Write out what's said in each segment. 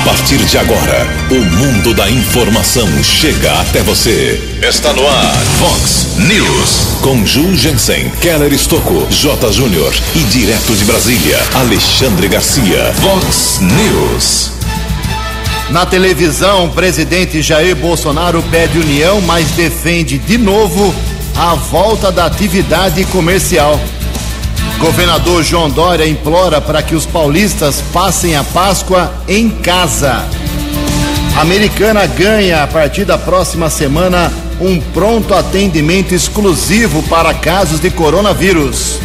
A partir de agora, o mundo da informação chega até você. Está no ar, Fox News. Com Ju Jensen, Keller Estocco, J. Júnior e direto de Brasília, Alexandre Garcia. Fox News. Na televisão, o presidente Jair Bolsonaro pede união, mas defende de novo a volta da atividade comercial. Governador João Dória implora para que os paulistas passem a Páscoa em casa. A Americana ganha a partir da próxima semana um pronto atendimento exclusivo para casos de coronavírus.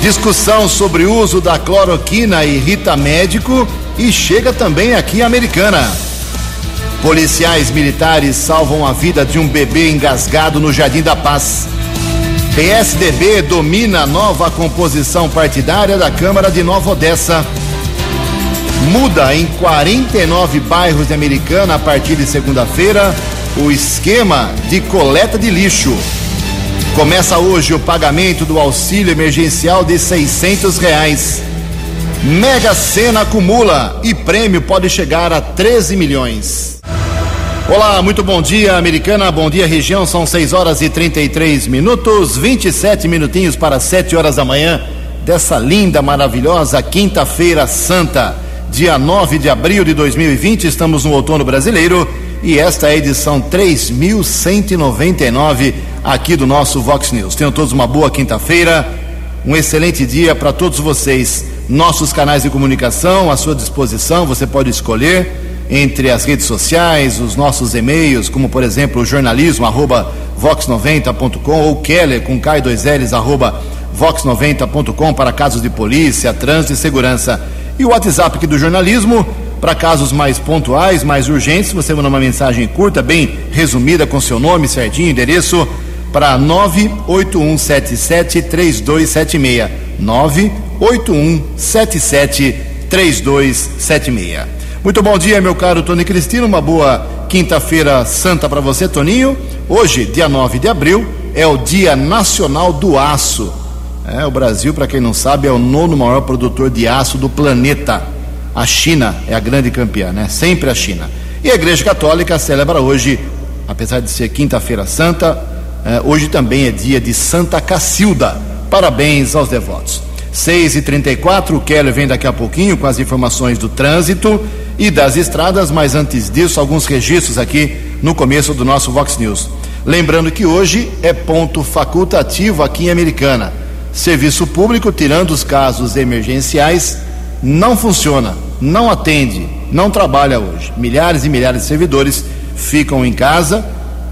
Discussão sobre o uso da cloroquina irrita médico e chega também aqui a Americana. Policiais militares salvam a vida de um bebê engasgado no Jardim da Paz. PSDB domina a nova composição partidária da Câmara de Nova Odessa. Muda em 49 bairros de Americana a partir de segunda-feira o esquema de coleta de lixo. Começa hoje o pagamento do auxílio emergencial de 600 reais. Mega Sena acumula e prêmio pode chegar a 13 milhões. Olá, muito bom dia, americana. Bom dia, região. São 6 horas e 33 minutos, 27 minutinhos para 7 horas da manhã dessa linda, maravilhosa quinta-feira santa, dia 9 de abril de 2020. Estamos no outono brasileiro e esta é a edição 3199 aqui do nosso Vox News. Tenham todos uma boa quinta-feira, um excelente dia para todos vocês. Nossos canais de comunicação à sua disposição, você pode escolher entre as redes sociais, os nossos e-mails, como por exemplo o jornalismo arroba vox90.com ou Keller com K2Ls arroba vox90.com para casos de polícia, trânsito e segurança. E o WhatsApp aqui do jornalismo para casos mais pontuais, mais urgentes, você manda uma mensagem curta, bem resumida, com seu nome certinho, endereço, para 981773276. 981773276. Muito bom dia, meu caro Tony Cristino. Uma boa quinta-feira santa para você, Toninho. Hoje, dia 9 de abril, é o Dia Nacional do Aço. É, o Brasil, para quem não sabe, é o nono maior produtor de aço do planeta. A China é a grande campeã, né? Sempre a China. E a Igreja Católica celebra hoje, apesar de ser quinta-feira santa, é, hoje também é dia de Santa Cacilda. Parabéns aos devotos. 6 e 34 o Keller vem daqui a pouquinho com as informações do trânsito e das estradas, mas antes disso, alguns registros aqui no começo do nosso Vox News. Lembrando que hoje é ponto facultativo aqui em Americana. Serviço público, tirando os casos emergenciais, não funciona, não atende, não trabalha hoje. Milhares e milhares de servidores ficam em casa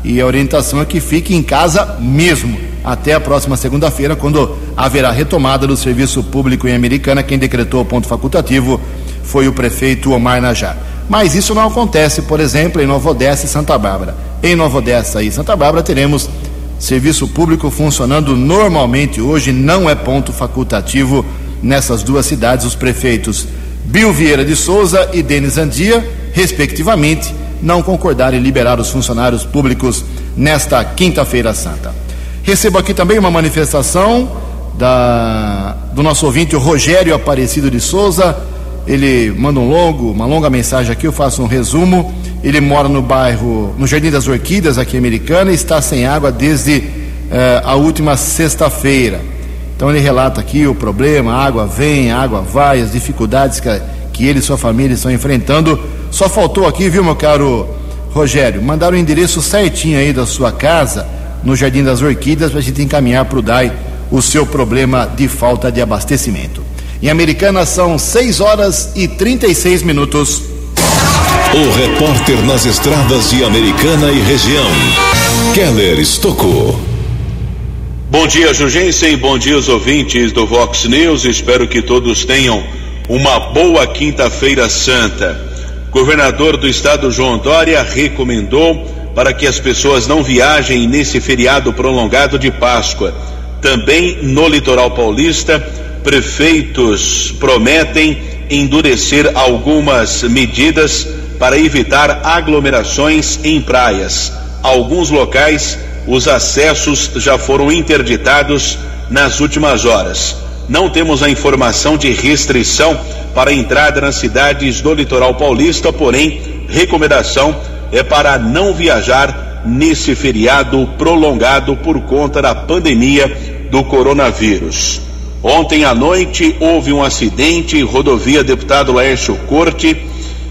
e a orientação é que fique em casa mesmo até a próxima segunda-feira, quando haverá retomada do serviço público em Americana. Quem decretou o ponto facultativo foi o prefeito Omar Najar. Mas isso não acontece, por exemplo, em Nova Odessa e Santa Bárbara. Em Nova Odessa e Santa Bárbara teremos serviço público funcionando normalmente hoje, não é ponto facultativo nessas duas cidades. Os prefeitos Bill Vieira de Souza e Denis Andia, respectivamente, não concordaram em liberar os funcionários públicos nesta quinta-feira santa. Recebo aqui também uma manifestação da, do nosso ouvinte Rogério Aparecido de Souza, ele manda um longo, uma longa mensagem aqui, eu faço um resumo. Ele mora no bairro, no Jardim das Orquídeas, aqui em Americana, e está sem água desde eh, a última sexta-feira. Então ele relata aqui o problema, a água vem, a água vai, as dificuldades que, que ele e sua família estão enfrentando. Só faltou aqui, viu, meu caro Rogério, mandar o endereço certinho aí da sua casa, no Jardim das Orquídeas, para a gente encaminhar para o DAI o seu problema de falta de abastecimento. Em Americana são 6 horas e 36 minutos. O repórter nas estradas de Americana e região, Keller Estocou. Bom dia, Jugensen. Bom dia, os ouvintes do Vox News. Espero que todos tenham uma boa quinta-feira santa. Governador do estado João Dória recomendou para que as pessoas não viajem nesse feriado prolongado de Páscoa. Também no litoral paulista prefeitos prometem endurecer algumas medidas para evitar aglomerações em praias. Alguns locais, os acessos já foram interditados nas últimas horas. não temos a informação de restrição para entrada nas cidades do litoral paulista, porém, recomendação é para não viajar nesse feriado prolongado por conta da pandemia do coronavírus. Ontem à noite houve um acidente em rodovia Deputado Laércio Corte,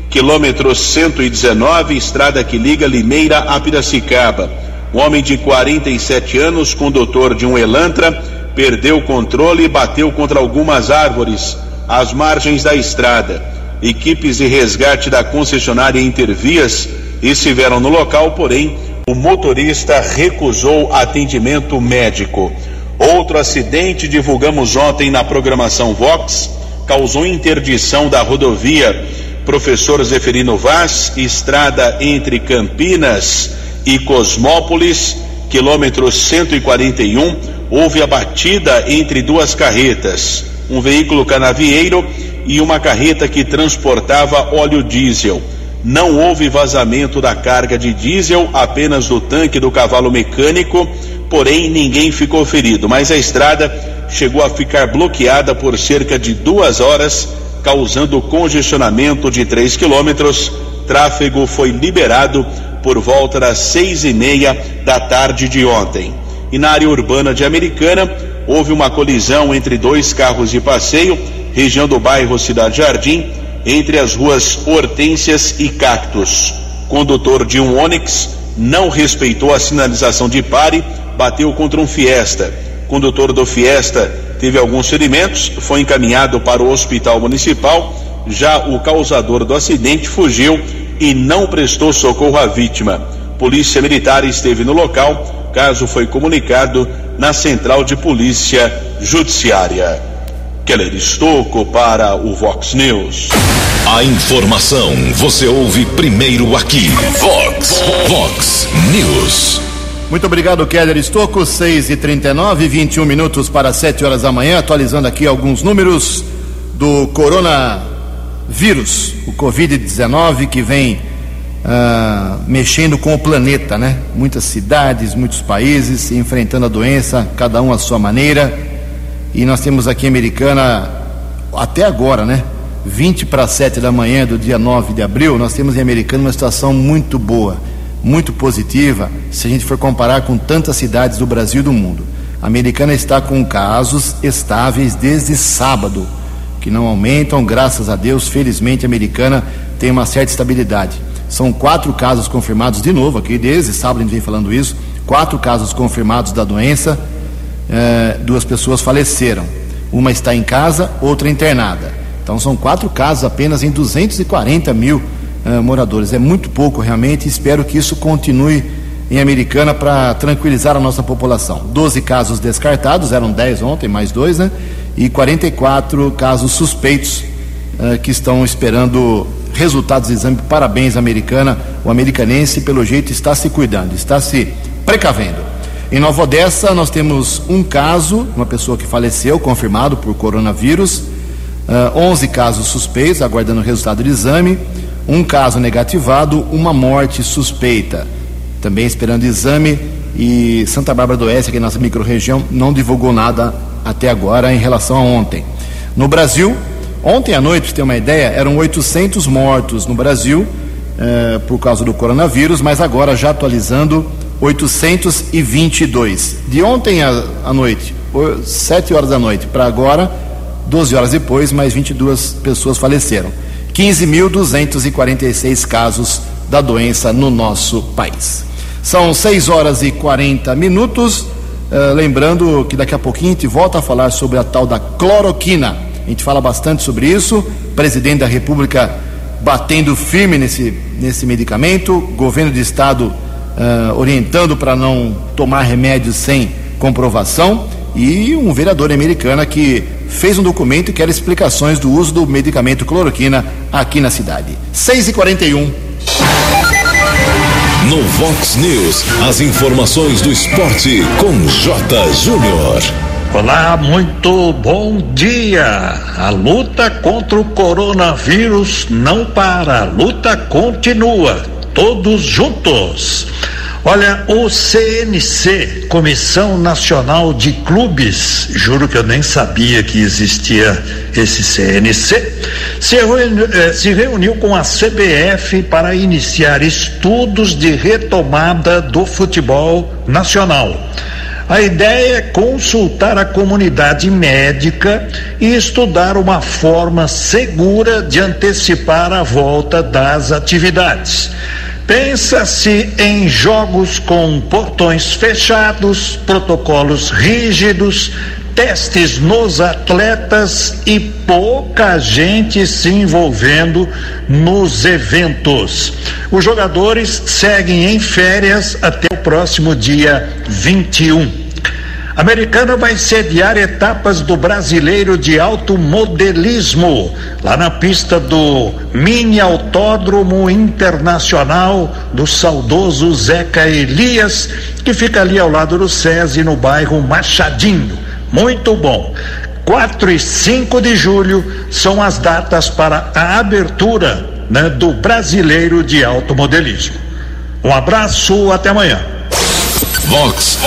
quilômetro 119, estrada que liga Limeira a Piracicaba. Um homem de 47 anos, condutor de um Elantra, perdeu o controle e bateu contra algumas árvores às margens da estrada. Equipes de resgate da concessionária Intervias estiveram no local, porém o motorista recusou atendimento médico. Outro acidente divulgamos ontem na programação Vox causou interdição da rodovia Professor Zeferino Vaz, estrada entre Campinas e Cosmópolis, quilômetro 141, houve a batida entre duas carretas, um veículo canavieiro e uma carreta que transportava óleo diesel. Não houve vazamento da carga de diesel, apenas do tanque do cavalo mecânico, porém ninguém ficou ferido. Mas a estrada chegou a ficar bloqueada por cerca de duas horas, causando congestionamento de 3 quilômetros. Tráfego foi liberado por volta das seis e meia da tarde de ontem. E na área urbana de Americana, houve uma colisão entre dois carros de passeio, região do bairro Cidade Jardim entre as ruas Hortências e Cactos. Condutor de um Onix não respeitou a sinalização de pare, bateu contra um Fiesta. Condutor do Fiesta teve alguns ferimentos, foi encaminhado para o hospital municipal. Já o causador do acidente fugiu e não prestou socorro à vítima. Polícia Militar esteve no local. Caso foi comunicado na Central de Polícia Judiciária. Keller Estocco para o Vox News. A informação você ouve primeiro aqui. Vox, Vox News. Muito obrigado, Keller Estocco. 6 e 39 21 minutos para 7 horas da manhã. Atualizando aqui alguns números do coronavírus, o Covid-19, que vem uh, mexendo com o planeta, né? Muitas cidades, muitos países enfrentando a doença, cada um à sua maneira e nós temos aqui em Americana, até agora, né? 20 para 7 da manhã do dia 9 de abril, nós temos em Americana uma situação muito boa, muito positiva, se a gente for comparar com tantas cidades do Brasil e do mundo. A Americana está com casos estáveis desde sábado, que não aumentam, graças a Deus, felizmente a Americana tem uma certa estabilidade. São quatro casos confirmados de novo aqui, desde sábado a gente vem falando isso, quatro casos confirmados da doença é, duas pessoas faleceram. Uma está em casa, outra internada. Então são quatro casos apenas em 240 mil é, moradores. É muito pouco realmente. Espero que isso continue em Americana para tranquilizar a nossa população. 12 casos descartados, eram 10 ontem, mais dois, né? E 44 casos suspeitos é, que estão esperando resultados do exame. Parabéns, americana. O americanense, pelo jeito, está se cuidando, está se precavendo. Em Nova Odessa, nós temos um caso, uma pessoa que faleceu, confirmado por coronavírus, uh, ah, 11 casos suspeitos, aguardando o resultado do exame, um caso negativado, uma morte suspeita, também esperando exame, e Santa Bárbara do Oeste, aqui na nossa microrregião, não divulgou nada até agora em relação a ontem. No Brasil, ontem à noite, para ter uma ideia, eram 800 mortos no Brasil uh, por causa do coronavírus, mas agora já atualizando 822. De ontem à, noite, 7 horas da noite, para agora, 12 horas depois, mais 22 pessoas faleceram. 15.246 casos da doença no nosso país. São 6 horas e 40 minutos. Uh, lembrando que daqui a pouquinho a gente volta a falar sobre a tal da cloroquina. A gente fala bastante sobre isso. Presidente da República batendo firme nesse, nesse medicamento. Governo de Estado uh, orientando para não tomar remédios sem comprovação, e um vereador americano que fez um documento e quer explicações do uso do medicamento cloroquina aqui na cidade. 6 e 41 No Vox News, as informações do esporte com J. Júnior. Olá, muito bom dia. A luta contra o coronavírus não para, a luta continua todos juntos. Olha, o CNC, Comissão Nacional de Clubes, juro que eu nem sabia que existia esse CNC, se reuniu, eh, se reuniu com a CBF para iniciar estudos de retomada do futebol nacional. A ideia é consultar a comunidade médica e estudar uma forma segura de antecipar a volta das atividades. Pensa-se em jogos com portões fechados, protocolos rígidos, testes nos atletas e pouca gente se envolvendo nos eventos. Os jogadores seguem em férias até o próximo dia 21. Americana vai sediar etapas do Brasileiro de Automodelismo, lá na pista do Mini Autódromo Internacional do saudoso Zeca Elias, que fica ali ao lado do SESI, no bairro Machadinho. Muito bom. 4 e 5 de julho são as datas para a abertura né, do Brasileiro de Automodelismo. Um abraço, até amanhã. Vox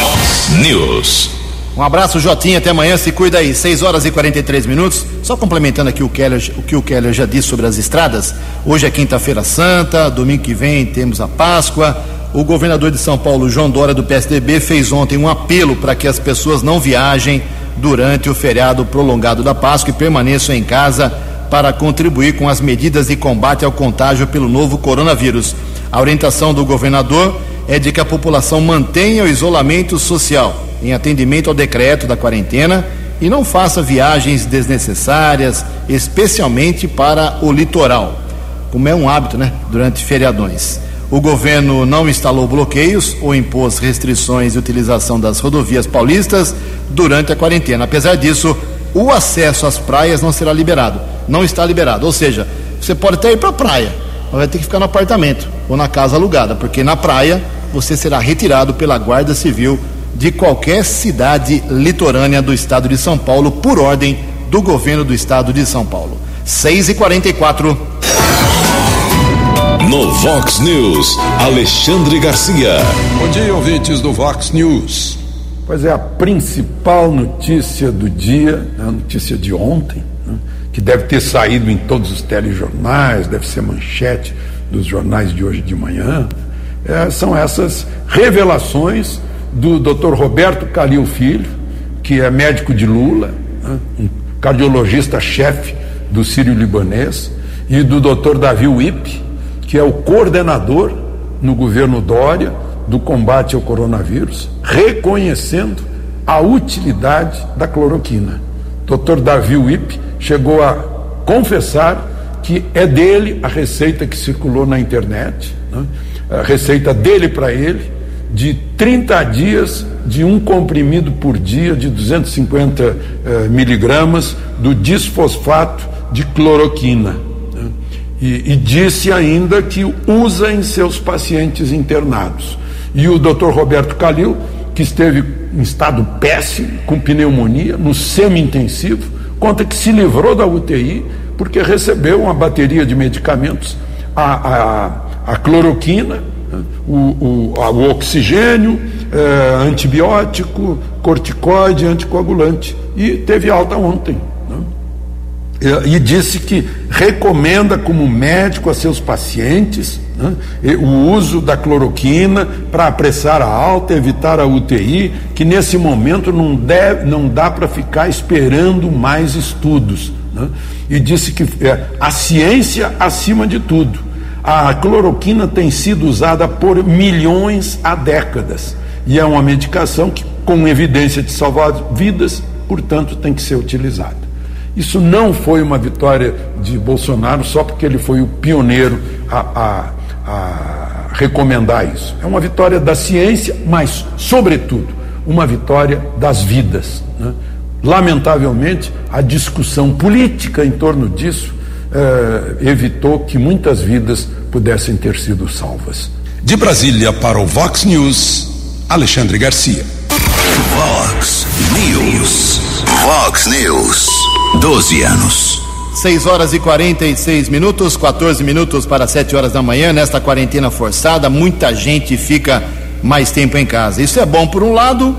News. Um abraço, Jotinha. Até amanhã. Se cuida aí. 6 horas e 43 minutos. Só complementando aqui o, Keller, o que o Keller já disse sobre as estradas. Hoje é quinta-feira santa. Domingo que vem temos a Páscoa. O governador de São Paulo, João Dória, do PSDB, fez ontem um apelo para que as pessoas não viajem durante o feriado prolongado da Páscoa e permaneçam em casa para contribuir com as medidas de combate ao contágio pelo novo coronavírus. A orientação do governador é de que a população mantenha o isolamento social em atendimento ao decreto da quarentena e não faça viagens desnecessárias, especialmente para o litoral, como é um hábito, né, durante feriadões. O governo não instalou bloqueios ou impôs restrições de utilização das rodovias paulistas durante a quarentena. Apesar disso, o acesso às praias não será liberado. Não está liberado. Ou seja, você pode até ir para a praia, mas vai ter que ficar no apartamento ou na casa alugada, porque na praia você será retirado pela Guarda Civil de qualquer cidade litorânea do estado de São Paulo, por ordem do governo do estado de São Paulo. 6 e 44 No Vox News, Alexandre Garcia. Bom dia, ouvintes do Vox News. Pois é, a principal notícia do dia, né, a notícia de ontem, né, que deve ter saído em todos os telejornais, deve ser manchete dos jornais de hoje de manhã, é, são essas revelações do Dr. Roberto Calil Filho, que é médico de Lula, né, um cardiologista-chefe do Sírio-Libanês, e do Dr. Davi Wip, que é o coordenador no governo Dória do combate ao coronavírus, reconhecendo a utilidade da cloroquina. Dr. Davi Wip chegou a confessar que é dele a receita que circulou na internet, né? a receita dele para ele, de 30 dias de um comprimido por dia de 250 eh, miligramas do disfosfato de cloroquina. E, e, disse ainda que usa em seus pacientes internados. E o Dr. Roberto Calil, que esteve em estado péssimo, com pneumonia, no semi-intensivo, conta que se livrou da UTI porque recebeu uma bateria de medicamentos, a, a, a cloroquina o, o, o oxigênio, é, antibiótico, corticoide, anticoagulante. E teve alta ontem. Né? E, disse que recomenda como médico a seus pacientes né, o uso da cloroquina para apressar a alta, evitar a UTI, que nesse momento não, deve, não dá para ficar esperando mais estudos. Né? E disse que é, a ciência acima de tudo. A cloroquina tem sido usada por milhões há décadas e é uma medicação que, com evidência de salvar vidas, portanto, tem que ser utilizada. Isso não foi uma vitória de Bolsonaro só porque ele foi o pioneiro a, a, a recomendar isso. É uma vitória da ciência, mas, sobretudo, uma vitória das vidas. Né? Lamentavelmente, a discussão política em torno disso eh, evitou que muitas vidas pudessem ter sido salvas. De Brasília para o Vox News, Alexandre Garcia. Vox News. Vox News. 12 anos. 6 horas e 46 minutos, 14 minutos para 7 horas da manhã. Nesta quarentena forçada, muita gente fica mais tempo em casa. Isso é bom por um lado,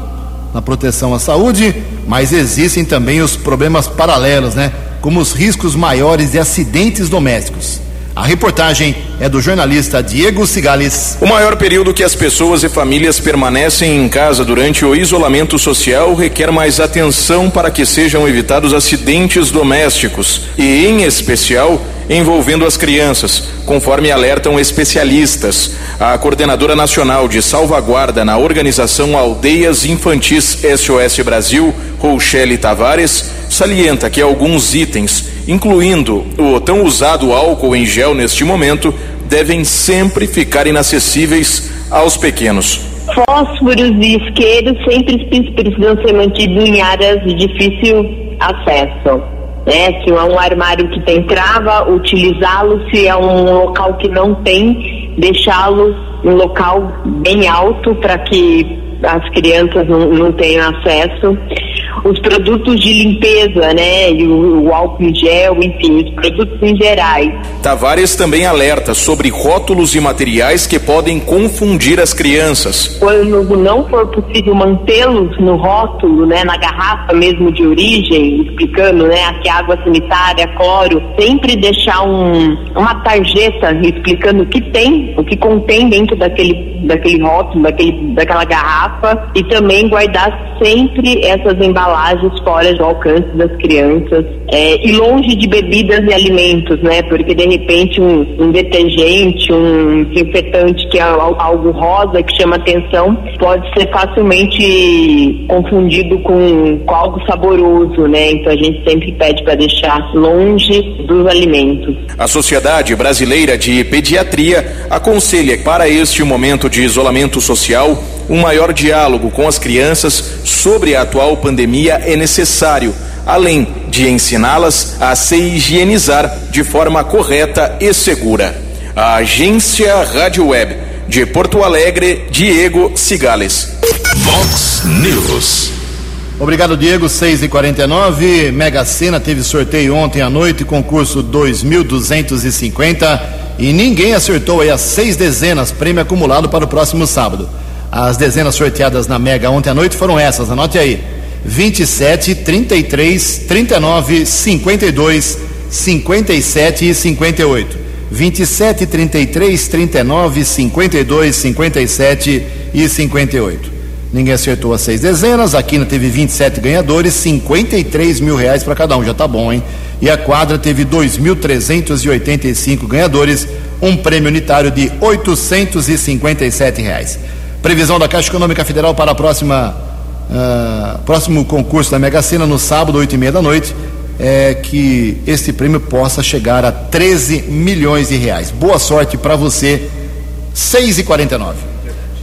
na proteção à saúde, mas existem também os problemas paralelos, né? Como os riscos maiores de acidentes domésticos. A reportagem é do jornalista Diego Cigales. O maior período que as pessoas e famílias permanecem em casa durante o isolamento social requer mais atenção para que sejam evitados acidentes domésticos e, em especial, envolvendo as crianças, conforme alertam especialistas. A coordenadora nacional de salvaguarda na organização Aldeias Infantis SOS Brasil, Rochelle Tavares, salienta que alguns itens incluindo o tão usado álcool em gel neste momento, devem sempre ficar inacessíveis aos pequenos. Fósforos e isqueiros sempre precisam ser mantidos em áreas de difícil acesso. Né? Se é um armário que tem trava, utilizá-lo. Se é um local que não tem, deixá-lo em um local bem alto para que as crianças não, não tenham acesso os produtos de limpeza, né, e o, o álcool em gel, enfim, os produtos em gerais. Tavares também alerta sobre rótulos e materiais que podem confundir as crianças. Quando não for possível mantê-los no rótulo, né, na garrafa mesmo de origem, explicando, né, que água sanitária, cloro, sempre deixar um, uma tarjeta explicando o que tem, o que contém dentro daquele, daquele rótulo, daquele, daquela garrafa e também guardar sempre essas embalagens embalagens fora do alcance das crianças é, e longe de bebidas e alimentos, né? Porque de repente um, um detergente, um desinfetante que é algo rosa que chama atenção pode ser facilmente confundido com, com algo saboroso, né? Então a gente sempre pede para deixar longe dos alimentos. A Sociedade Brasileira de Pediatria aconselha para este momento de isolamento social um maior diálogo com as crianças sobre a atual pandemia é necessário, além de ensiná-las a se higienizar de forma correta e segura. A Agência Rádio Web de Porto Alegre, Diego Cigales. Vox News. Obrigado, Diego. 6 e 49 Mega Sena teve sorteio ontem à noite, concurso 2250 e ninguém acertou aí as seis dezenas, prêmio acumulado para o próximo sábado. As dezenas sorteadas na Mega ontem à noite foram essas, anote aí: 27, 33, 39, 52, 57 e 58. 27, 33, 39, 52, 57 e 58. Ninguém acertou as seis dezenas. A Quina teve 27 ganhadores, 53 mil reais para cada um, já tá bom, hein? E a quadra teve 2.385 ganhadores, um prêmio unitário de 857 reais. Previsão da Caixa Econômica Federal para a próxima uh, próximo concurso da Mega Sena no sábado, oito e meia da noite, é que este prêmio possa chegar a 13 milhões de reais. Boa sorte para você. 6 e 49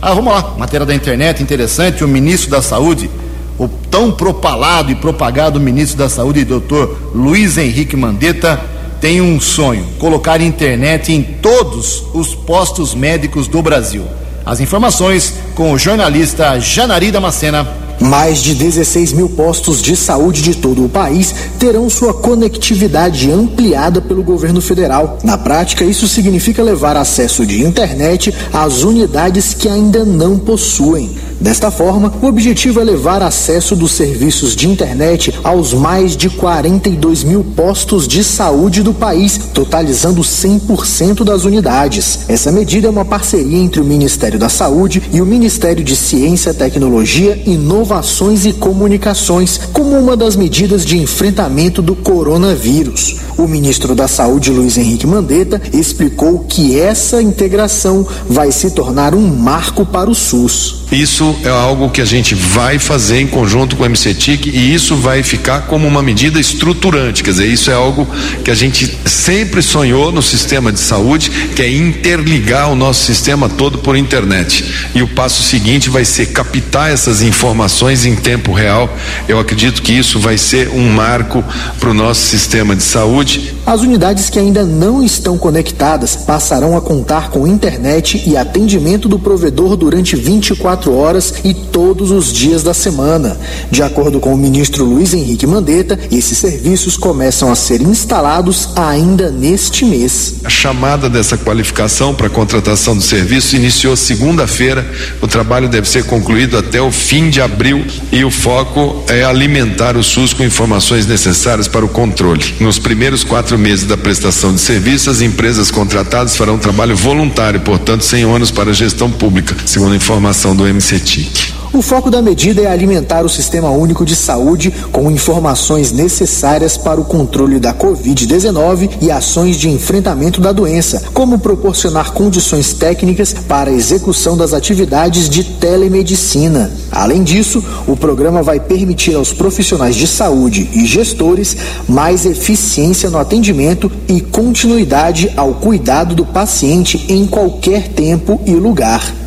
Ah, vamos lá, matéria da internet interessante. O ministro da Saúde, o tão propalado e propagado ministro da Saúde, doutor Luiz Henrique Mandetta, tem um sonho: colocar internet em todos os postos médicos do Brasil. As informações com o jornalista Janari Damascena. Mais de 16 mil postos de saúde de todo o país terão sua conectividade ampliada pelo governo federal. Na prática, isso significa levar acesso de internet às unidades que ainda não possuem. Desta forma, o objetivo é levar acesso dos serviços de internet aos mais de 42 mil postos de saúde do país, totalizando 100% das unidades. Essa medida é uma parceria entre o Ministério da Saúde e o Ministério de Ciência, Tecnologia, Inovações e Comunicações, como uma das medidas de enfrentamento do coronavírus. O ministro da Saúde, Luiz Henrique Mandetta, explicou que essa integração vai se tornar um marco para o SUS. Isso é algo que a gente vai fazer em conjunto com o MCTIC e isso vai ficar como uma medida estruturante, quer dizer, isso é algo que a gente sempre sonhou no sistema de saúde, que é interligar o nosso sistema todo por internet. E o passo seguinte vai ser captar essas informações em tempo real. Eu acredito que isso vai ser um marco para o nosso sistema de saúde. As unidades que ainda não estão conectadas passarão a contar com internet e atendimento do provedor durante 24 24 horas e todos os dias da semana. De acordo com o ministro Luiz Henrique Mandetta, esses serviços começam a ser instalados ainda neste mês. A chamada dessa qualificação para contratação do serviço iniciou segunda-feira. O trabalho deve ser concluído até o fim de abril e o foco é alimentar o SUS com informações necessárias para o controle. Nos primeiros quatro meses da prestação de serviços, as empresas contratadas farão trabalho voluntário, portanto, sem ônus para a gestão pública, segundo a informação do MCTIC. O foco da medida é alimentar o Sistema Único de Saúde com informações necessárias para o controle da Covid-19 e ações de enfrentamento da doença, como proporcionar condições técnicas para a execução das atividades de telemedicina. Além disso, o programa vai permitir aos profissionais de saúde e gestores mais eficiência no atendimento e continuidade ao cuidado do paciente em qualquer tempo e lugar.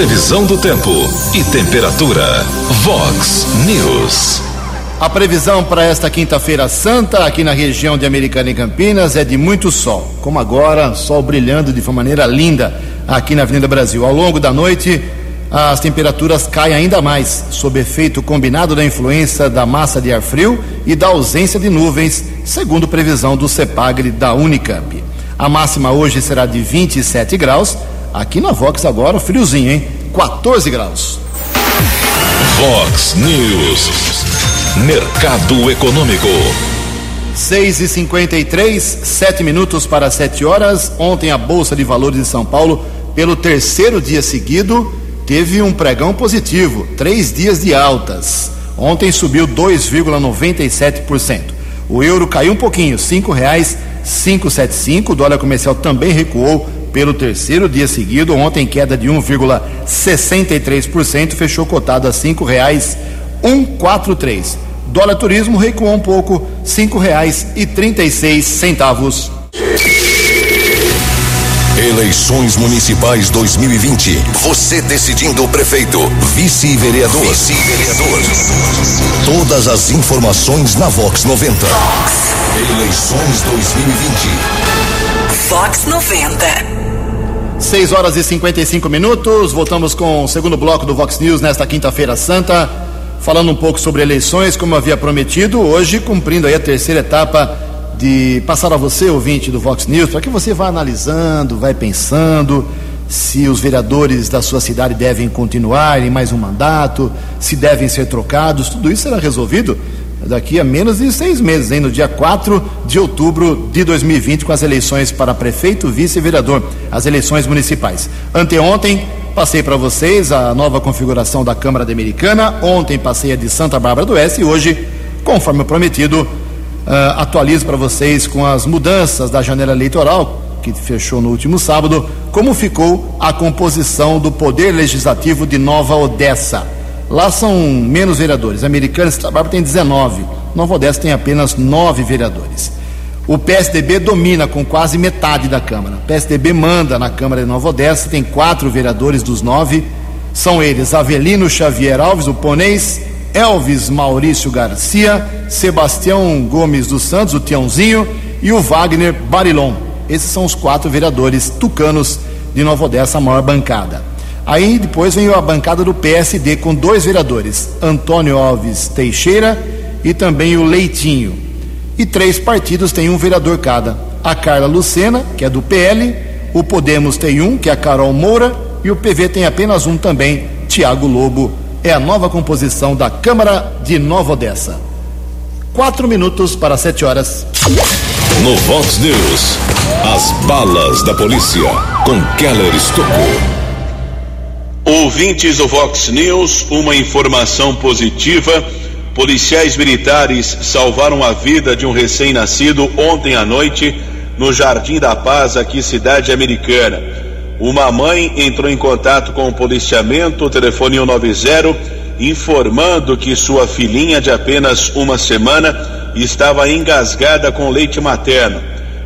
Previsão do tempo e temperatura. Vox News. A previsão para esta quinta-feira santa, aqui na região de Americana e Campinas, é de muito sol. Como agora, sol brilhando de uma maneira linda aqui na Avenida Brasil. Ao longo da noite, as temperaturas caem ainda mais, sob efeito combinado da influência da massa de ar frio e da ausência de nuvens, segundo previsão do CEPAGRE da Unicamp. A máxima hoje será de 27 graus Aqui na Vox agora, friozinho, hein? 14 graus. Vox News. Mercado Econômico. 6 e 53 7 minutos para 7 horas. Ontem a Bolsa de Valores de São Paulo, pelo terceiro dia seguido, teve um pregão positivo, três dias de altas. Ontem subiu 2,97%. O euro caiu um pouquinho, cinco reais 575. O dólar comercial também recuou pelo terceiro dia seguido. Ontem queda de 1,63%, fechou cotado a cinco reais 143. Dólar turismo recuou um pouco, cinco reais e trinta e seis centavos. Eleições Municipais 2020. Você decidindo o prefeito, vice-vereador. Vice-vereador. Todas as informações na Vox 90. Eleições 2020. Vox 90. 6 horas e 55 minutos. Voltamos com o segundo bloco do Vox News nesta quinta-feira santa. Falando um pouco sobre eleições, como havia prometido, hoje cumprindo aí a terceira etapa de passar a você, ouvinte do Vox News, para que você vá analisando, vai pensando se os vereadores da sua cidade devem continuar em mais um mandato, se devem ser trocados, tudo isso será resolvido daqui a menos de seis meses, hein? no dia 4 de outubro de 2020, com as eleições para prefeito, vice e vereador, as eleições municipais. Anteontem, passei para vocês a nova configuração da Câmara Americana, ontem passei a de Santa Bárbara do Oeste e hoje, conforme prometido, uh, atualizo para vocês com as mudanças da janela eleitoral, que fechou no último sábado, como ficou a composição do Poder Legislativo de Nova Odessa. Lá são menos vereadores. Americanas Santa Bárbara tem 19. Nova Odessa tem apenas 9 vereadores. O PSDB domina com quase metade da Câmara. O PSDB manda na Câmara de Nova Odessa, tem quatro vereadores dos nove. São eles Avelino Xavier Alves, o Ponês, Elvis Maurício Garcia, Sebastião Gomes dos Santos, o Tiãozinho, e o Wagner Barilon. Esses são os quatro vereadores tucanos de Nova Odessa, a maior bancada. Aí depois veio a bancada do PSD com dois vereadores, Antônio Alves Teixeira e também o Leitinho. E três partidos têm um vereador cada. A Carla Lucena, que é do PL, o Podemos tem um, que é a Carol Moura, e o PV tem apenas um também, Tiago Lobo. É a nova composição da Câmara de Nova Odessa. Quatro minutos para sete horas. No Vox News, as balas da polícia com Keller Estocou. Ouvintes do Vox News, uma informação positiva. Policiais militares salvaram a vida de um recém-nascido ontem à noite no Jardim da Paz, aqui cidade americana. Uma mãe entrou em contato com o policiamento, telefone 190, informando que sua filhinha de apenas uma semana estava engasgada com leite materno.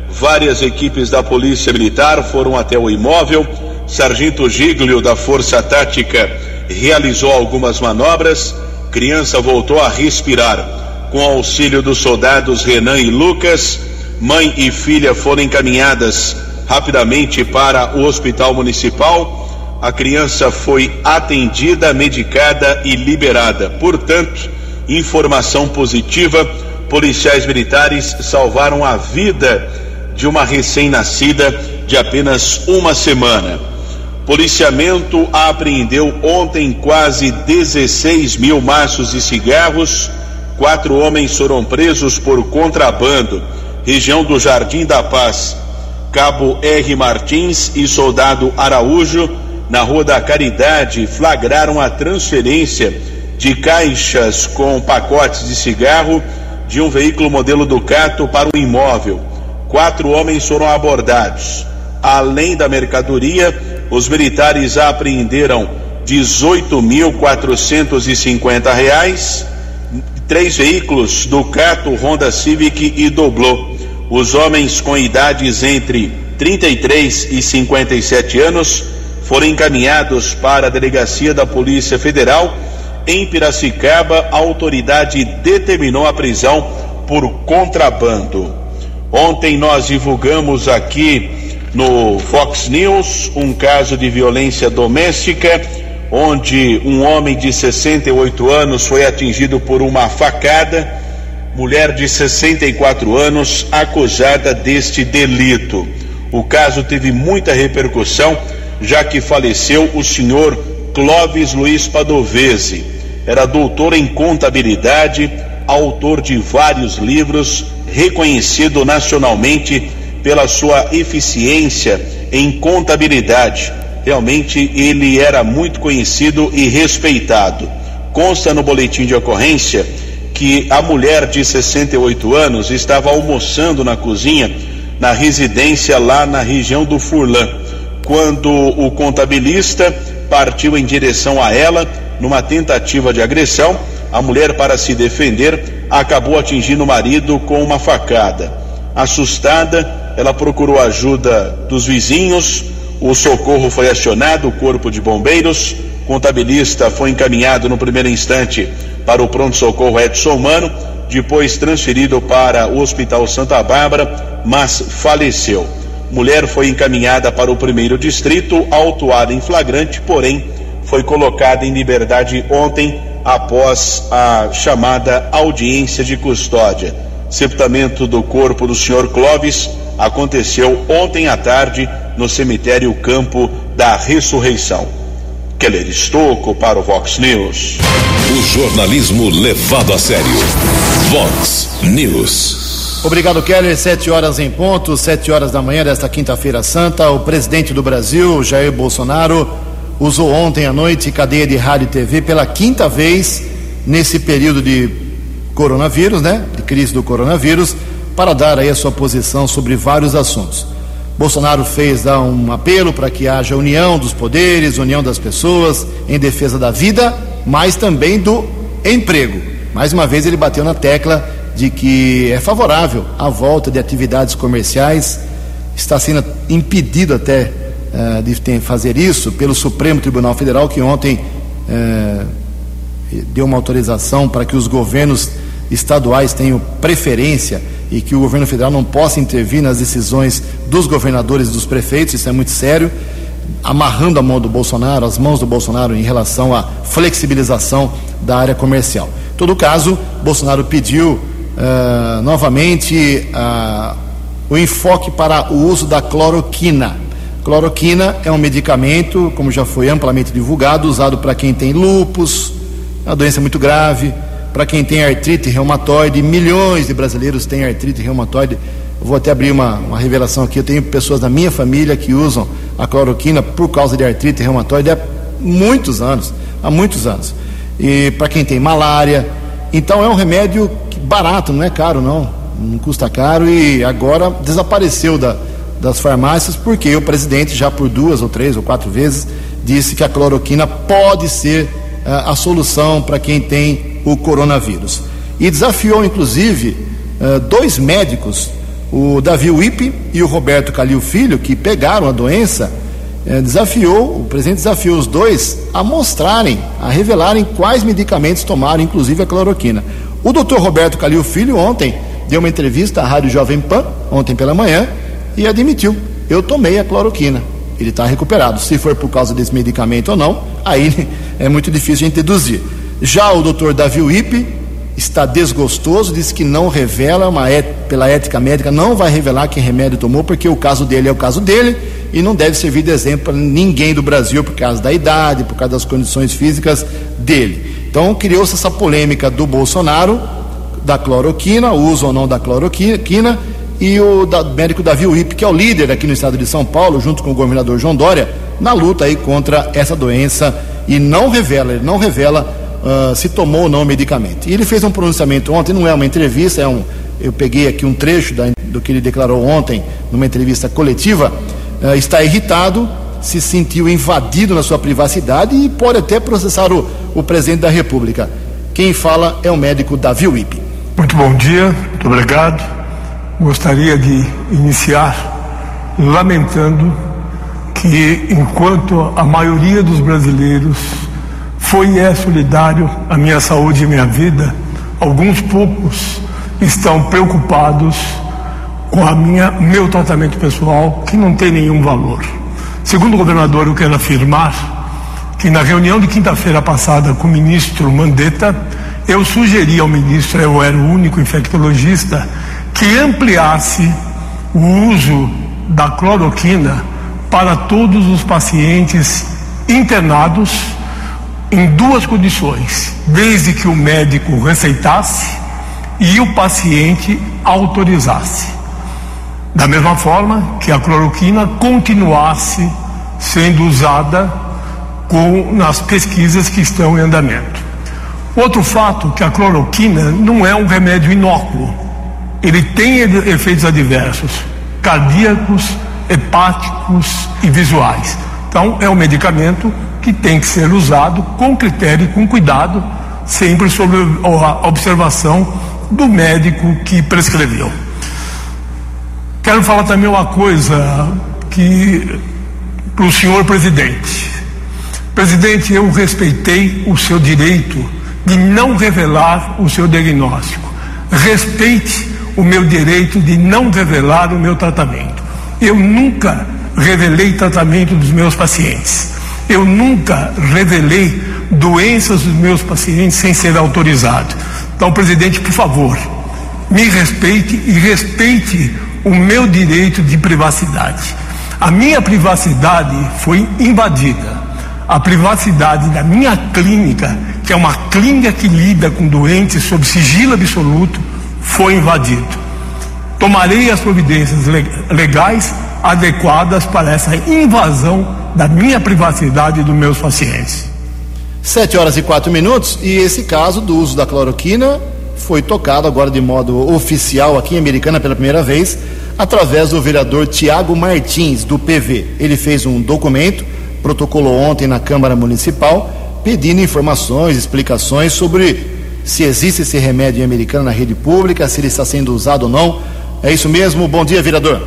Várias equipes da Polícia Militar foram até o imóvel Sargento Giglio, da Força Tática, realizou algumas manobras. Criança voltou a respirar. Com auxílio dos soldados Renan e Lucas, mãe e filha foram encaminhadas rapidamente para o hospital municipal. A criança foi atendida, medicada e liberada. Portanto, informação positiva: policiais militares salvaram a vida de uma recém-nascida de apenas uma semana. Policiamento apreendeu ontem quase 16 mil maços de cigarros. Quatro homens foram presos por contrabando. Região do Jardim da Paz. Cabo R. Martins e soldado Araújo, na Rua da Caridade, flagraram a transferência de caixas com pacotes de cigarro de um veículo modelo Ducato para o imóvel. Quatro homens foram abordados. Além da mercadoria, os militares apreenderam 18.450 reais, três veículos Ducato, Honda Civic e Doblô. Os homens com idades entre 33 e 57 anos foram encaminhados para a delegacia da Polícia Federal em Piracicaba. A autoridade determinou a prisão por contrabando. Ontem nós divulgamos aqui no Fox News um caso de violência doméstica, onde um homem de 68 anos foi atingido por uma facada mulher de 64 anos acusada deste delito. O caso teve muita repercussão, já que faleceu o senhor Clóvis Luiz Padovese. Era doutor em contabilidade, autor de vários livros, reconhecido nacionalmente pela sua eficiência em contabilidade. Realmente ele era muito conhecido e respeitado. Consta no boletim de ocorrência que a mulher de 68 anos estava almoçando na cozinha na residência lá na região do Furlan, quando o contabilista partiu em direção a ela numa tentativa de agressão. A mulher, para se defender, acabou atingindo o marido com uma facada. Assustada, ela procurou ajuda dos vizinhos, o socorro foi acionado, o corpo de bombeiros, o contabilista foi encaminhado no primeiro instante para o pronto-socorro Edson Mano, depois transferido para o Hospital Santa Bárbara, mas faleceu. Mulher foi encaminhada para o primeiro distrito, autuada em flagrante, porém foi colocada em liberdade ontem após a chamada audiência de custódia. Sepultamento do corpo do senhor Clóvis aconteceu ontem à tarde no cemitério Campo da Ressurreição. Keller Estocco para o Vox News. O jornalismo levado a sério. Vox News. Obrigado, Keller. Sete horas em ponto, sete horas da manhã desta quinta-feira santa. O presidente do Brasil, Jair Bolsonaro, usou ontem à noite cadeia de rádio e TV pela quinta vez nesse período de coronavírus, né? De crise do coronavírus, para dar aí a sua posição sobre vários assuntos. Bolsonaro fez um apelo para que haja união dos poderes, união das pessoas em defesa da vida, mas também do emprego. Mais uma vez ele bateu na tecla de que é favorável a volta de atividades comerciais, está sendo impedido até uh, de fazer isso pelo Supremo Tribunal Federal, que ontem uh, deu uma autorização para que os governos estaduais tenham preferência e que o governo federal não possa intervir nas decisões dos governadores e dos prefeitos, isso é muito sério, amarrando a mão do Bolsonaro, as mãos do Bolsonaro em relação à flexibilização da área comercial. Em todo caso, Bolsonaro pediu uh, novamente uh, o enfoque para o uso da cloroquina. Cloroquina é um medicamento, como já foi amplamente divulgado, usado para quem tem lupus, é uma doença muito grave, para quem tem artrite reumatoide, milhões de brasileiros têm artrite reumatoide. Eu vou até abrir uma, uma revelação aqui. Eu tenho pessoas da minha família que usam a cloroquina por causa de artrite reumatoide há muitos anos, há muitos anos. E para quem tem malária, então é um remédio barato, não é caro não, não custa caro e agora desapareceu da, das farmácias porque o presidente já por duas ou três ou quatro vezes disse que a cloroquina pode ser uh, a solução para quem tem o coronavírus. E desafiou, inclusive, eh, dois médicos, o Davi Wippe e o Roberto Calil Filho, que pegaram a doença, eh, desafiou, o presidente desafiou os dois a mostrarem, a revelarem quais medicamentos tomaram, inclusive a cloroquina. O doutor Roberto Calil Filho ontem deu uma entrevista à Rádio Jovem Pan, ontem pela manhã, e admitiu, eu tomei a cloroquina. ele está recuperado. Se for por causa desse medicamento ou não, aí é muito difícil a gente deduzir. Já o doutor Davi Wipe está desgostoso, disse que não revela, uma et, pela ética médica, não vai revelar que remédio tomou, porque o caso dele é o caso dele e não deve servir de exemplo para ninguém do Brasil por causa da idade, por causa das condições físicas dele. Então criou-se essa polêmica do Bolsonaro, da cloroquina, uso ou não da cloroquina, e o da, médico Davi Uip, que é o líder aqui no estado de São Paulo, junto com o governador João Dória, na luta aí contra essa doença e não revela, ele não revela uh, se tomou ou não o medicamento. E ele fez um pronunciamento ontem, não é uma entrevista, é um, eu peguei aqui um trecho da, do que ele declarou ontem numa entrevista coletiva, uh, está irritado, se sentiu invadido na sua privacidade e pode até processar o, o presidente da República. Quem fala é o médico Davi Wipe. Muito bom dia, muito obrigado. Gostaria de iniciar lamentando que, enquanto a maioria dos brasileiros foi e é solidário à minha saúde e minha vida, alguns poucos estão preocupados com a minha meu tratamento pessoal que não tem nenhum valor. Segundo o governador, eu quero afirmar que na reunião de quinta-feira passada com o ministro Mandetta, eu sugeri ao ministro, eu era o único infectologista, que ampliasse o uso da cloroquina para todos os pacientes internados em duas condições: desde que o médico receitasse e o paciente autorizasse. Da mesma forma que a cloroquina continuasse sendo usada com, nas pesquisas que estão em andamento. Outro fato que a cloroquina não é um remédio inócuo. Ele tem efeitos adversos cardíacos, hepáticos e visuais. Então, é um medicamento que tem que ser usado com critério e com cuidado, sempre sob a observação do médico que prescreveu. Quero falar também uma coisa que para o senhor presidente. Presidente, eu respeitei o seu direito de não revelar o seu diagnóstico. Respeite o meu direito de não revelar o meu tratamento. Eu nunca revelei tratamento dos meus pacientes. Eu nunca revelei doenças dos meus pacientes sem ser autorizado. Então, presidente, por favor, me respeite e respeite o meu direito de privacidade. A minha privacidade foi invadida. A privacidade da minha clínica, que é uma clínica que lida com doentes sob sigilo absoluto, foi invadido. Tomarei as providências legais adequadas para essa invasão da minha privacidade e dos meus pacientes. Sete horas e quatro minutos e esse caso do uso da cloroquina foi tocado agora de modo oficial aqui em Americana pela primeira vez através do vereador Tiago Martins do PV. Ele fez um documento, protocolou ontem na Câmara Municipal, pedindo informações, explicações sobre se existe esse remédio em Americana na rede pública, se ele está sendo usado ou não. É isso mesmo. Bom dia, vereador.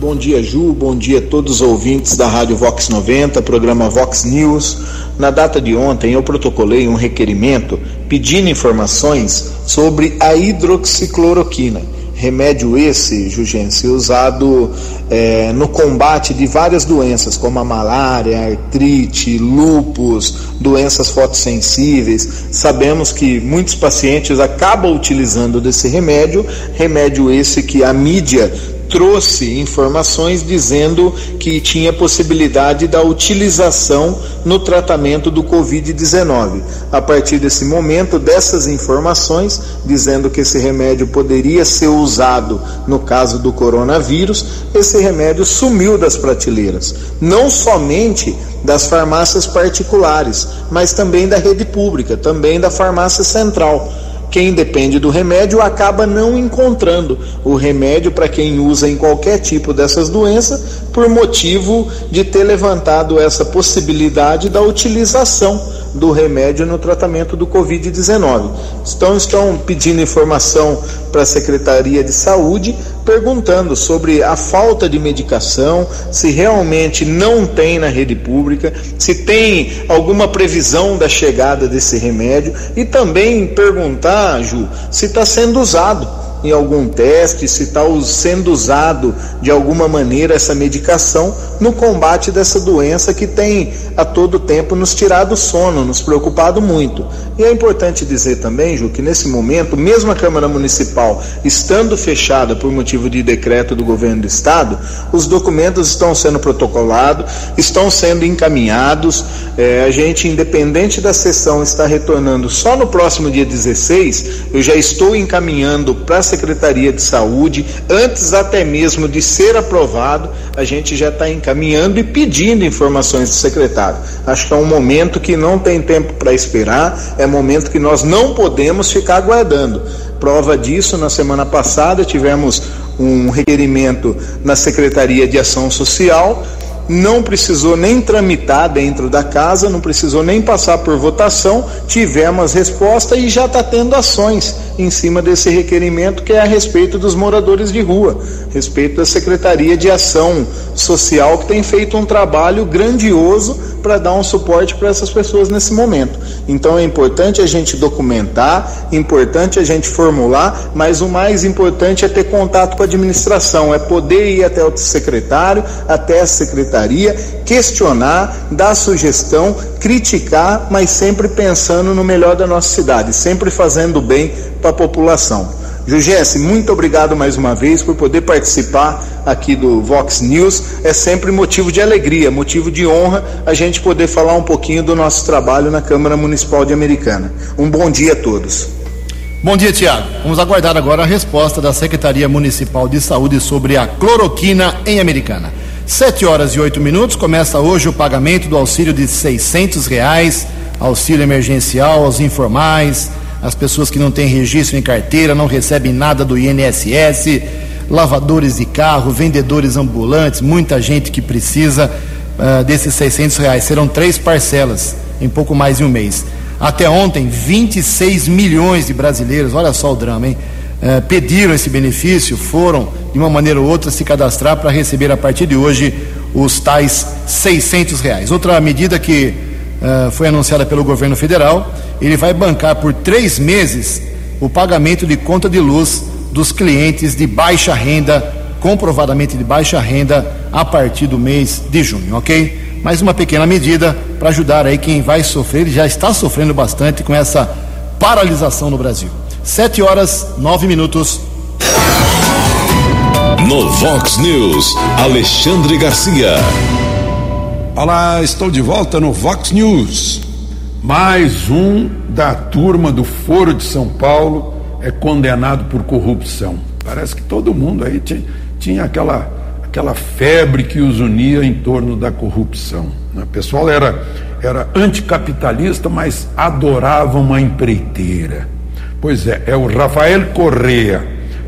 Bom dia, Ju. Bom dia a todos os ouvintes da Rádio Vox 90, programa Vox News. Na data de ontem, eu protocolei um requerimento pedindo informações sobre a hidroxicloroquina. Remédio esse, Jugense, usado é, no combate de várias doenças, como a malária, artrite, lupus, doenças fotossensíveis. Sabemos que muitos pacientes acabam utilizando desse remédio, remédio esse que a mídia trouxe informações dizendo que tinha possibilidade da utilização no tratamento do Covid-19. A partir desse momento, dessas informações, dizendo que esse remédio poderia ser usado no caso do coronavírus, esse remédio sumiu das prateleiras. Não somente das farmácias particulares, mas também da rede pública, também da farmácia central quem depende do remédio acaba não encontrando o remédio para quem usa em qualquer tipo dessas doenças, por motivo de ter levantado essa possibilidade da utilização do remédio no tratamento do Covid-19. Então, estão pedindo informação para a Secretaria de Saúde, perguntando sobre a falta de medicação, se realmente não tem na rede pública, se tem alguma previsão da chegada desse remédio e também perguntar, Ju, se está sendo usado em algum teste, se está sendo usado de alguma maneira essa medicação no combate dessa doença que tem a todo tempo nos tirado o sono, nos preocupado muito. E é importante dizer também, Ju, que nesse momento, mesmo a Câmara Municipal estando fechada por motivo de decreto do governo do estado, os documentos estão sendo protocolados, estão sendo encaminhados. É, a gente, independente da sessão, está retornando só no próximo dia 16. Eu já estou encaminhando para a Secretaria de Saúde, antes até mesmo de ser aprovado, a gente já está encaminhando e pedindo informações do secretário. Acho que é um momento que não tem tempo para esperar, é momento que nós não podemos ficar aguardando. Prova disso, na semana passada tivemos um requerimento na Secretaria de Ação Social não precisou nem tramitar dentro da casa, não precisou nem passar por votação, tivemos resposta e já está tendo ações em cima desse requerimento que é a respeito dos moradores de rua, respeito da Secretaria de Ação Social que tem feito um trabalho grandioso para dar um suporte para essas pessoas nesse momento. Então é importante a gente documentar, importante a gente formular, mas o mais importante é ter contato com a administração, é poder ir até o secretário, até a secretaria, questionar, dar sugestão, criticar, mas sempre pensando no melhor da nossa cidade, sempre fazendo bem para a população. Jugesse, muito obrigado mais uma vez por poder participar aqui do Vox News. É sempre motivo de alegria, motivo de honra a gente poder falar um pouquinho do nosso trabalho na Câmara Municipal de Americana. Um bom dia a todos. Bom dia, Tiago. Vamos aguardar agora a resposta da Secretaria Municipal de Saúde sobre a cloroquina em Americana. Sete horas e oito minutos, começa hoje o pagamento do auxílio de seiscentos reais, auxílio emergencial aos informais, as pessoas que não têm registro em carteira, não recebem nada do INSS, lavadores de carro, vendedores ambulantes, muita gente que precisa uh, desses 600 reais. Serão três parcelas em pouco mais de um mês. Até ontem, 26 milhões de brasileiros, olha só o drama, hein? Uh, pediram esse benefício, foram de uma maneira ou outra se cadastrar para receber a partir de hoje os tais 600 reais. Outra medida que uh, foi anunciada pelo governo federal ele vai bancar por três meses o pagamento de conta de luz dos clientes de baixa renda, comprovadamente de baixa renda, a partir do mês de junho, ok? Mais uma pequena medida para ajudar aí quem vai sofrer, já está sofrendo bastante com essa paralisação no Brasil. Sete horas, nove minutos. No Vox News, Alexandre Garcia. Olá, estou de volta no Vox News. Mais um da turma do Foro de São Paulo é condenado por corrupção. Parece que todo mundo aí tinha, tinha aquela, aquela febre que os unia em torno da corrupção. Né? O pessoal era, era anticapitalista, mas adorava uma empreiteira. Pois é, é o Rafael Correa,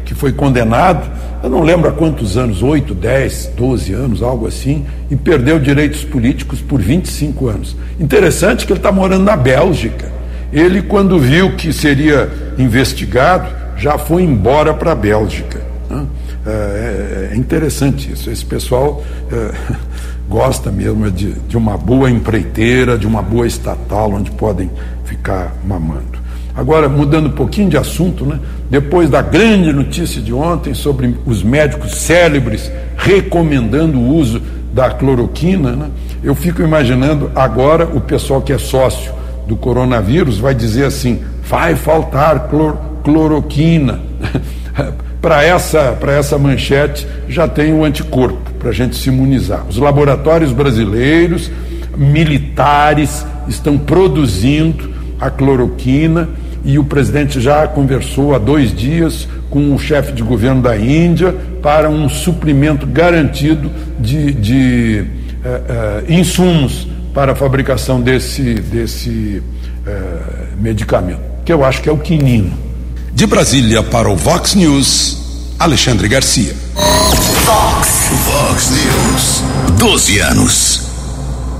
que foi condenado eu não lembro há quantos anos, 8, 10, 12 anos, algo assim, e perdeu direitos políticos por 25 anos. Interessante que ele está morando na Bélgica. Ele, quando viu que seria investigado, já foi embora para a Bélgica. Né? É, é, interessante isso. Esse pessoal é, gosta mesmo de, de uma boa empreiteira, de uma boa estatal, onde podem ficar mamando. Agora, mudando um pouquinho de assunto, né? depois da grande notícia de ontem sobre os médicos célebres recomendando o uso da cloroquina, né? eu fico imaginando agora o pessoal que é sócio do coronavírus vai dizer assim: vai faltar clor cloroquina. para essa, essa manchete já tem o anticorpo para a gente se imunizar. Os laboratórios brasileiros, militares, estão produzindo a cloroquina e o presidente já conversou há dois dias com o chefe de governo da Índia para um suprimento garantido de, de uh, uh, insumos para a fabricação desse, desse uh, medicamento, que eu acho que é o quinino. De Brasília para o Vox News, Alexandre Garcia. Vox, Vox News, 12 anos.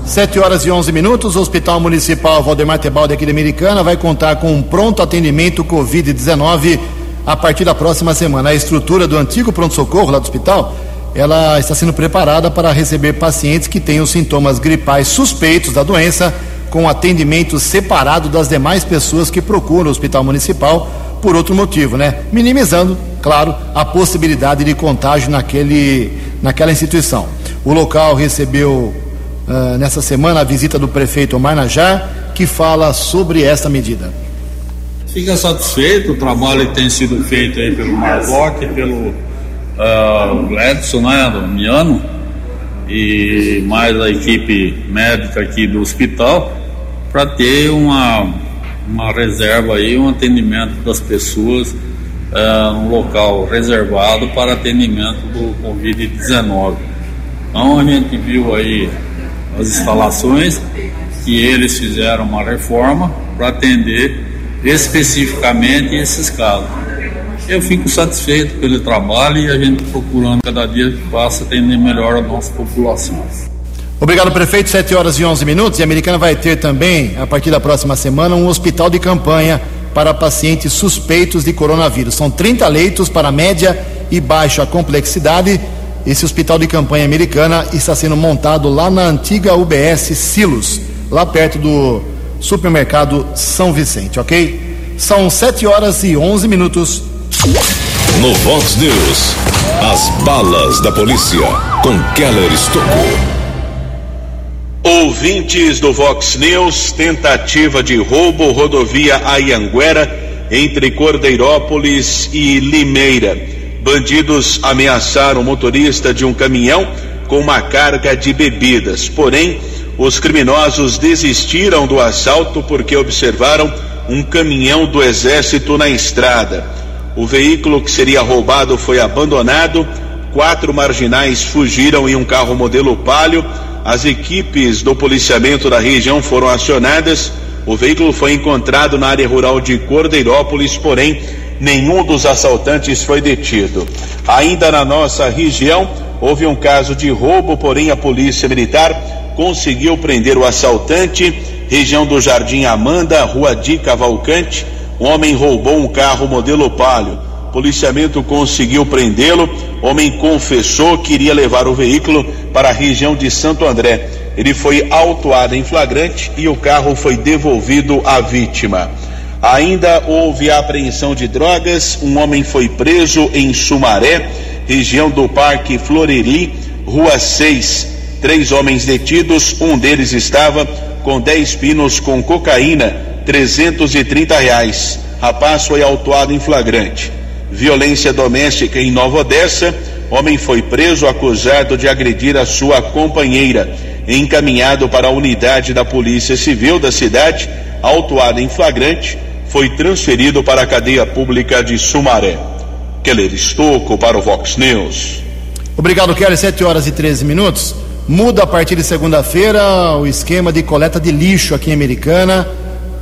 7 horas e 11 minutos. O Hospital Municipal Valdemar Tebaldi aqui de Americana vai contar com um pronto atendimento Covid-19 a partir da próxima semana. A estrutura do antigo pronto-socorro lá do hospital, ela está sendo preparada para receber pacientes que tenham sintomas gripais suspeitos da doença, com atendimento separado das demais pessoas que procuram o Hospital Municipal por outro motivo, né? Minimizando, claro, a possibilidade de contágio naquele, naquela instituição. O local recebeu uh, nessa semana a visita do prefeito Omar Najar, que fala sobre esta medida. Fica satisfeito o trabalho que tem sido feito aí pelo Marlock, pelo uh, Edson, né, do Miano, e mais a equipe médica aqui do hospital, para ter uma, uma reserva aí, um atendimento das pessoas uh, um local reservado para atendimento do Covid-19. Então a gente viu aí as instalações que eles fizeram uma reforma para atender especificamente esses casos. Eu fico satisfeito pelo trabalho e a gente procurando cada dia que passa atender melhor a nossa população. Obrigado, prefeito. 7 horas e 11 minutos. E a Americana vai ter também, a partir da próxima semana, um hospital de campanha para pacientes suspeitos de coronavírus. São 30 leitos para média e baixa complexidade. Esse hospital de campanha americana está sendo montado lá na antiga UBS Silos, lá perto do supermercado São Vicente, ok? São 7 horas e 11 minutos. No Vox News, as balas da polícia com Keller Estocou. Ouvintes do Vox News, tentativa de roubo rodovia Ayanguera entre Cordeirópolis e Limeira. Bandidos ameaçaram o motorista de um caminhão com uma carga de bebidas. Porém, os criminosos desistiram do assalto porque observaram um caminhão do exército na estrada. O veículo que seria roubado foi abandonado. Quatro marginais fugiram em um carro modelo Palio as equipes do policiamento da região foram acionadas. O veículo foi encontrado na área rural de Cordeirópolis, porém nenhum dos assaltantes foi detido. Ainda na nossa região, houve um caso de roubo, porém a Polícia Militar conseguiu prender o assaltante. Região do Jardim Amanda, Rua de Cavalcante. Um homem roubou um carro modelo Palio policiamento conseguiu prendê-lo. Homem confessou que iria levar o veículo para a região de Santo André. Ele foi autuado em flagrante e o carro foi devolvido à vítima. Ainda houve a apreensão de drogas. Um homem foi preso em Sumaré, região do Parque Floreli, Rua 6. Três homens detidos, um deles estava com 10 pinos com cocaína, 330 reais. Rapaz foi autuado em flagrante violência doméstica em Nova Odessa. Homem foi preso acusado de agredir a sua companheira. Encaminhado para a unidade da Polícia Civil da cidade, autuado em flagrante, foi transferido para a cadeia pública de Sumaré. Keller Estocco para o Vox News. Obrigado, Keller. 7 horas e 13 minutos. Muda a partir de segunda-feira o esquema de coleta de lixo aqui em Americana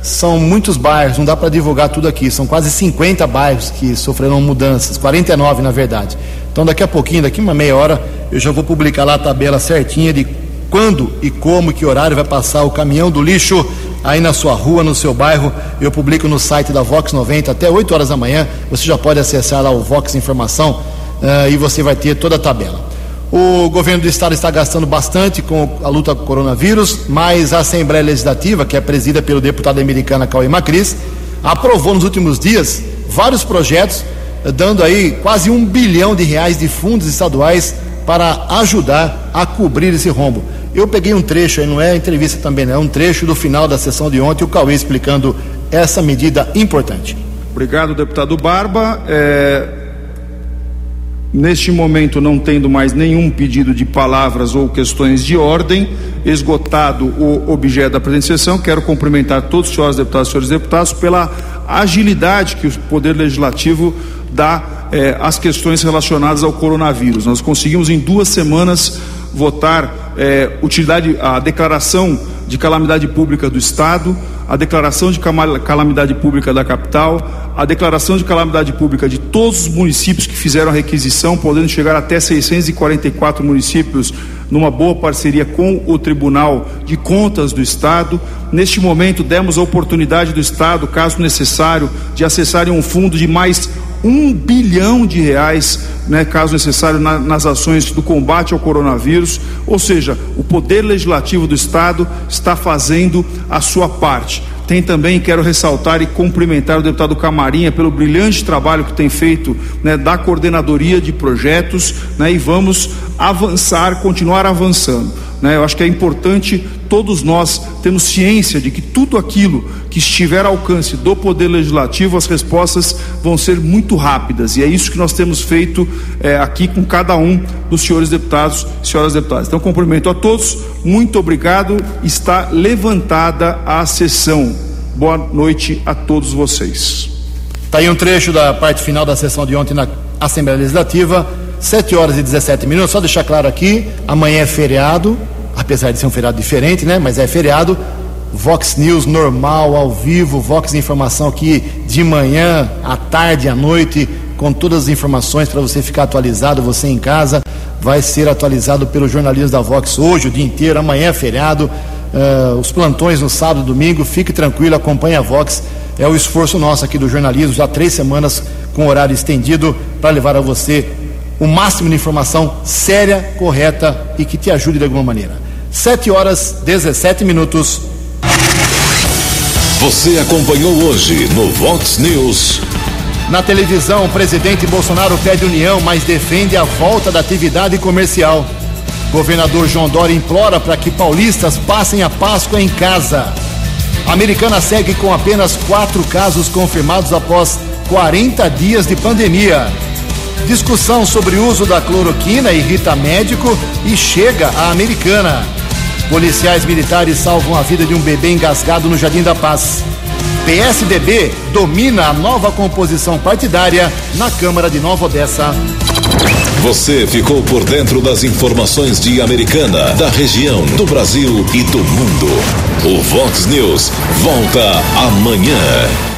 são muitos bairros, não dá para divulgar tudo aqui, são quase 50 bairros que sofreram mudanças, 49 na verdade. Então daqui a pouquinho, daqui uma meia hora, eu já vou publicar lá a tabela certinha de quando e como que horário vai passar o caminhão do lixo aí na sua rua, no seu bairro. Eu publico no site da Vox 90 até 8 horas da manhã. Você já pode acessar lá o Vox Informação uh, e você vai ter toda a tabela. O governo do estado está gastando bastante com a luta com o coronavírus, mas a Assembleia Legislativa, que é presidida pelo deputado americano Cauê Macris, aprovou nos últimos dias vários projetos, eh, dando aí quase um bilhão de reais de fundos estaduais para ajudar a cobrir esse rombo. Eu peguei um trecho aí, não é entrevista também, não, é um trecho do final da sessão de ontem, o Cauê explicando essa medida importante. Obrigado, deputado Barba. É Neste momento, não tendo mais nenhum pedido de palavras ou questões de ordem, esgotado o objeto da presente sessão, quero cumprimentar todos os senhores deputados e senhores deputados pela agilidade que o Poder Legislativo dá eh, às questões relacionadas ao coronavírus. Nós conseguimos em duas semanas votar eh, utilidade, a declaração de calamidade pública do Estado, a declaração de calamidade pública da capital, a declaração de calamidade pública de todos os municípios que fizeram a requisição, podendo chegar até 644 municípios, numa boa parceria com o Tribunal de Contas do Estado. Neste momento, demos a oportunidade do Estado, caso necessário, de acessarem um fundo de mais um bilhão de reais, né, caso necessário, na, nas ações do combate ao coronavírus. Ou seja, o Poder Legislativo do Estado está fazendo a sua parte. Tem também, quero ressaltar e cumprimentar o deputado Camarinha pelo brilhante trabalho que tem feito né, da coordenadoria de projetos né, e vamos avançar, continuar avançando. Né? Eu acho que é importante todos nós termos ciência de que tudo aquilo que estiver ao alcance do Poder Legislativo, as respostas vão ser muito rápidas. E é isso que nós temos feito é, aqui com cada um dos senhores deputados e senhoras deputadas. Então, cumprimento a todos, muito obrigado. Está levantada a sessão. Boa noite a todos vocês. Está aí um trecho da parte final da sessão de ontem na Assembleia Legislativa. 7 horas e 17 minutos. Só deixar claro aqui: amanhã é feriado, apesar de ser um feriado diferente, né? Mas é feriado. Vox News normal, ao vivo, Vox Informação aqui de manhã, à tarde, à noite, com todas as informações para você ficar atualizado, você em casa. Vai ser atualizado pelo jornalismo da Vox hoje, o dia inteiro, amanhã é feriado. Uh, os plantões no sábado e domingo, fique tranquilo, acompanhe a Vox. É o esforço nosso aqui do jornalismo, já três semanas com horário estendido para levar a você o máximo de informação séria, correta e que te ajude de alguma maneira. 7 horas 17 minutos. Você acompanhou hoje no Vox News. Na televisão, o presidente Bolsonaro pede união, mas defende a volta da atividade comercial. Governador João Dória implora para que paulistas passem a Páscoa em casa. A americana segue com apenas quatro casos confirmados após 40 dias de pandemia. Discussão sobre uso da cloroquina irrita médico e chega à americana. Policiais militares salvam a vida de um bebê engasgado no Jardim da Paz. PSDB domina a nova composição partidária na Câmara de Nova Odessa. Você ficou por dentro das informações de Americana, da região, do Brasil e do mundo. O Vox News volta amanhã.